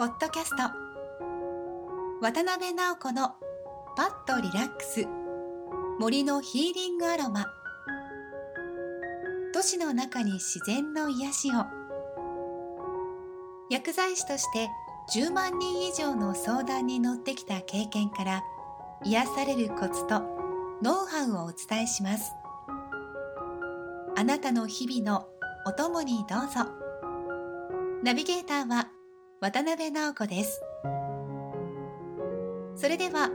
ポッドキャスト。渡辺直子のパッとリラックス。森のヒーリングアロマ。都市の中に自然の癒しを。薬剤師として10万人以上の相談に乗ってきた経験から癒されるコツとノウハウをお伝えします。あなたの日々のお供にどうぞ。ナビゲーターは渡辺直子です。それでは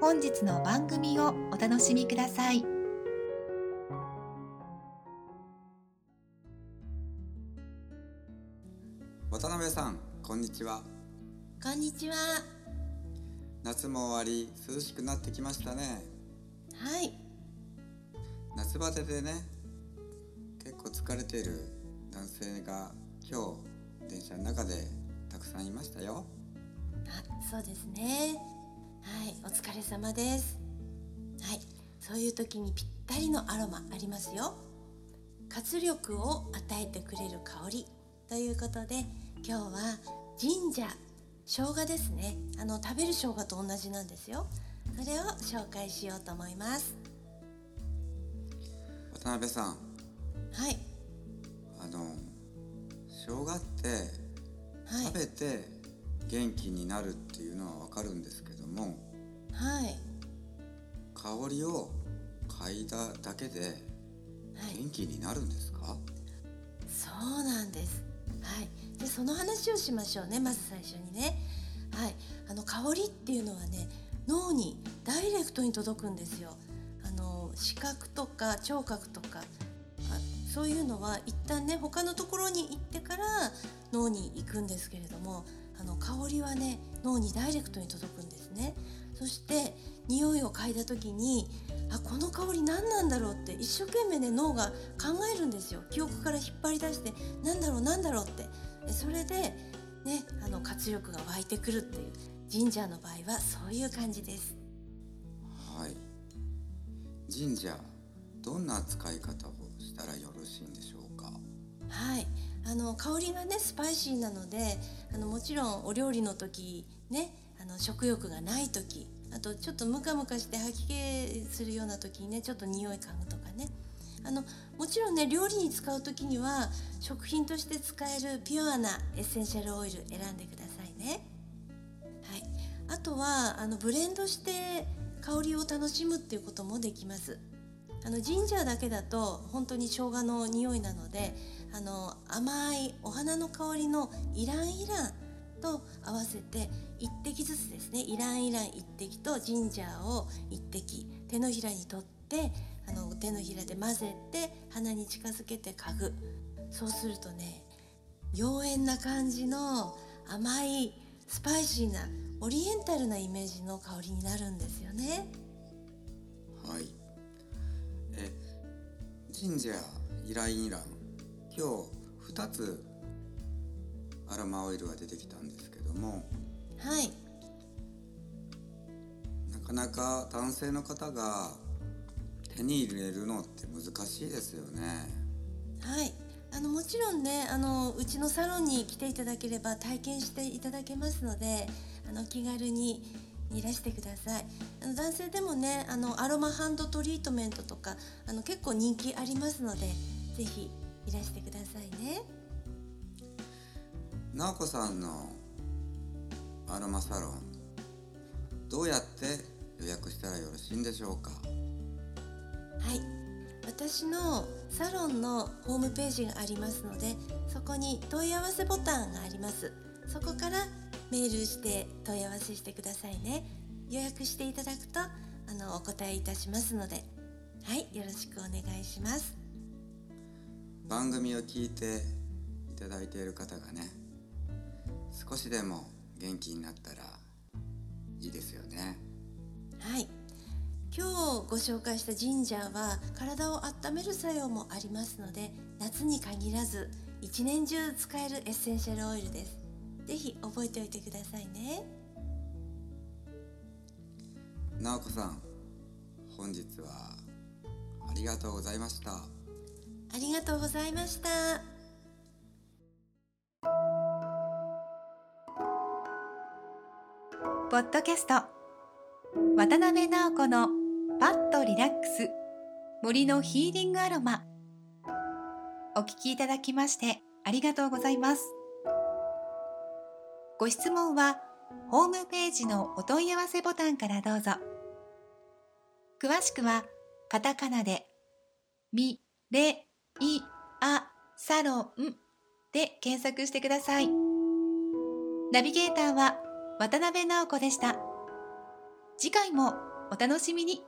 本日の番組をお楽しみください。渡辺さんこんにちは。こんにちは。夏も終わり涼しくなってきましたね。はい。夏バテでね結構疲れている男性が今日電車の中でたくさんいましたよ。あそうですね。はいお疲れ様です。はいそういう時にぴったりのアロマありますよ。活力を与えてくれる香りということで今日は神社生姜ですね。あの食べる生姜と同じなんですよ。それを紹介しようと思います。渡辺さん。はい。あの生姜ってはい食べて元気になるっていうのはわかるんですけどもはい香りを嗅いだだけではい元気になるんですか？そうなんです。はい。でその話をしましょうね。まず最初にね。はい。あの香りっていうのはね、脳にダイレクトに届くんですよ。あの視覚とか聴覚とかあそういうのは一旦ね他のところに行ってから脳に行くんですけれども、あの香りはね脳にダイレクトに届くんですね。そして匂いを嗅いだ時にあこの香り何なんだろうって一生懸命ね脳が考えるんですよ。記憶から引っ張り出して何だろう何だろうって。でそれでねあの活力が湧いてくるっていう神社の場合はそういう感じです。はい。神社どんな使い方をたらよろしいんでしょうか？はいあの香りがねスパイシーなのであのもちろんお料理の時ねあの食欲がない時あとちょっとムカムカして吐き気するような時にねちょっと匂い嗅ぐとかねあのもちろんね料理に使う時には食品として使えるピュアなエッセンシャルオイル選んでくださいね。はい、あとはあのブレンドして香りを楽しむっていうこともできます。あのジンジャーだけだと本当に生姜の匂いなのであの甘いお花の香りのイランイランと合わせて1滴ずつですねイランイラン1滴とジンジャーを1滴手のひらに取ってあの手のひらで混ぜて鼻に近づけて嗅ぐそうするとね妖艶な感じの甘いスパイシーなオリエンタルなイメージの香りになるんですよね。神社イラインイラン今日2つアロマオイルが出てきたんですけども。はい。なかなか男性の方が手に入れるのって難しいですよね。はい。あのもちろんねあのうちのサロンに来ていただければ体験していただけますのであの気軽にいらしてください。あの男性でもねあのアロマハンドトリートメントとかあの結構人気ありますのでぜひいらしてくださいね。直子さんのアロマサロンどうやって予約したらよろしいんでしょうか？はい。私のサロンのホームページがありますのでそこに問い合わせボタンがあります。そこからメールして問い合わせしてくださいね。予約していただくとあのお答えいたしますので。はいよろしくお願いします。番組を聞いていただいている方がね少しでも元気になったらいいですよね。はい。今日ご紹介したジンジャーは体を温める作用もありますので夏に限らず一年中使えるエッセンシャルオイルですぜひ覚えておいてくださいね。直子さん本日はありがとうございました。ありがとうございました。ポッドキャスト渡辺直子のパッとリラックス森のヒーリングアロマ。お聞きいただきましてありがとうございますご質問はホームページのお問い合わせボタンからどうぞ。詳しくはカタカナでミレイアサロンで検索してください。ナビゲーターは渡辺直子でした。次回もお楽しみに。